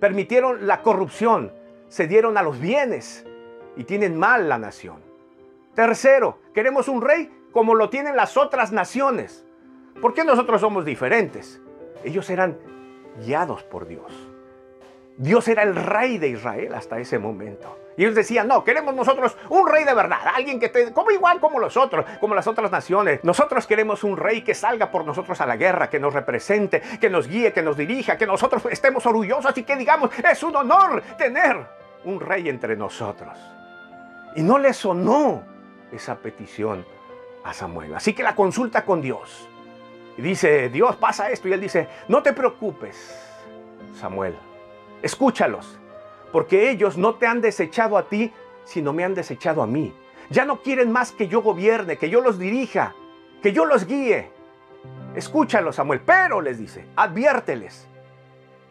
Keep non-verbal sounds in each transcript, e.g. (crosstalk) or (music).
permitieron la corrupción, se dieron a los bienes y tienen mal la nación. Tercero, queremos un rey como lo tienen las otras naciones. ¿Por qué nosotros somos diferentes? Ellos eran guiados por Dios. Dios era el rey de Israel hasta ese momento. Y ellos decían, no, queremos nosotros un rey de verdad, alguien que esté como igual como los otros, como las otras naciones. Nosotros queremos un rey que salga por nosotros a la guerra, que nos represente, que nos guíe, que nos dirija, que nosotros estemos orgullosos y que digamos, es un honor tener un rey entre nosotros. Y no le sonó esa petición a Samuel. Así que la consulta con Dios. Y dice, Dios pasa esto. Y él dice, no te preocupes, Samuel. Escúchalos, porque ellos no te han desechado a ti, sino me han desechado a mí. Ya no quieren más que yo gobierne, que yo los dirija, que yo los guíe. Escúchalos, Samuel, pero les dice, adviérteles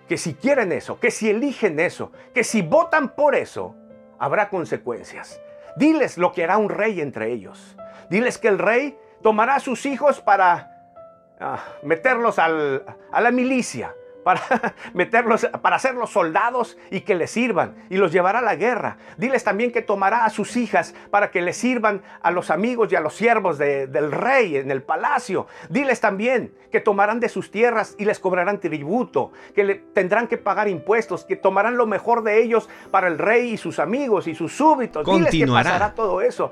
que si quieren eso, que si eligen eso, que si votan por eso, habrá consecuencias. Diles lo que hará un rey entre ellos. Diles que el rey tomará a sus hijos para ah, meterlos a la milicia, para (laughs) meterlos, para hacerlos soldados y que les sirvan y los llevará a la guerra. Diles también que tomará a sus hijas para que les sirvan a los amigos y a los siervos del rey en el palacio. Diles también que tomarán de sus tierras y les cobrarán tributo, que le, tendrán que pagar impuestos, que tomarán lo mejor de ellos para el rey y sus amigos y sus súbditos. Diles que pasará todo eso.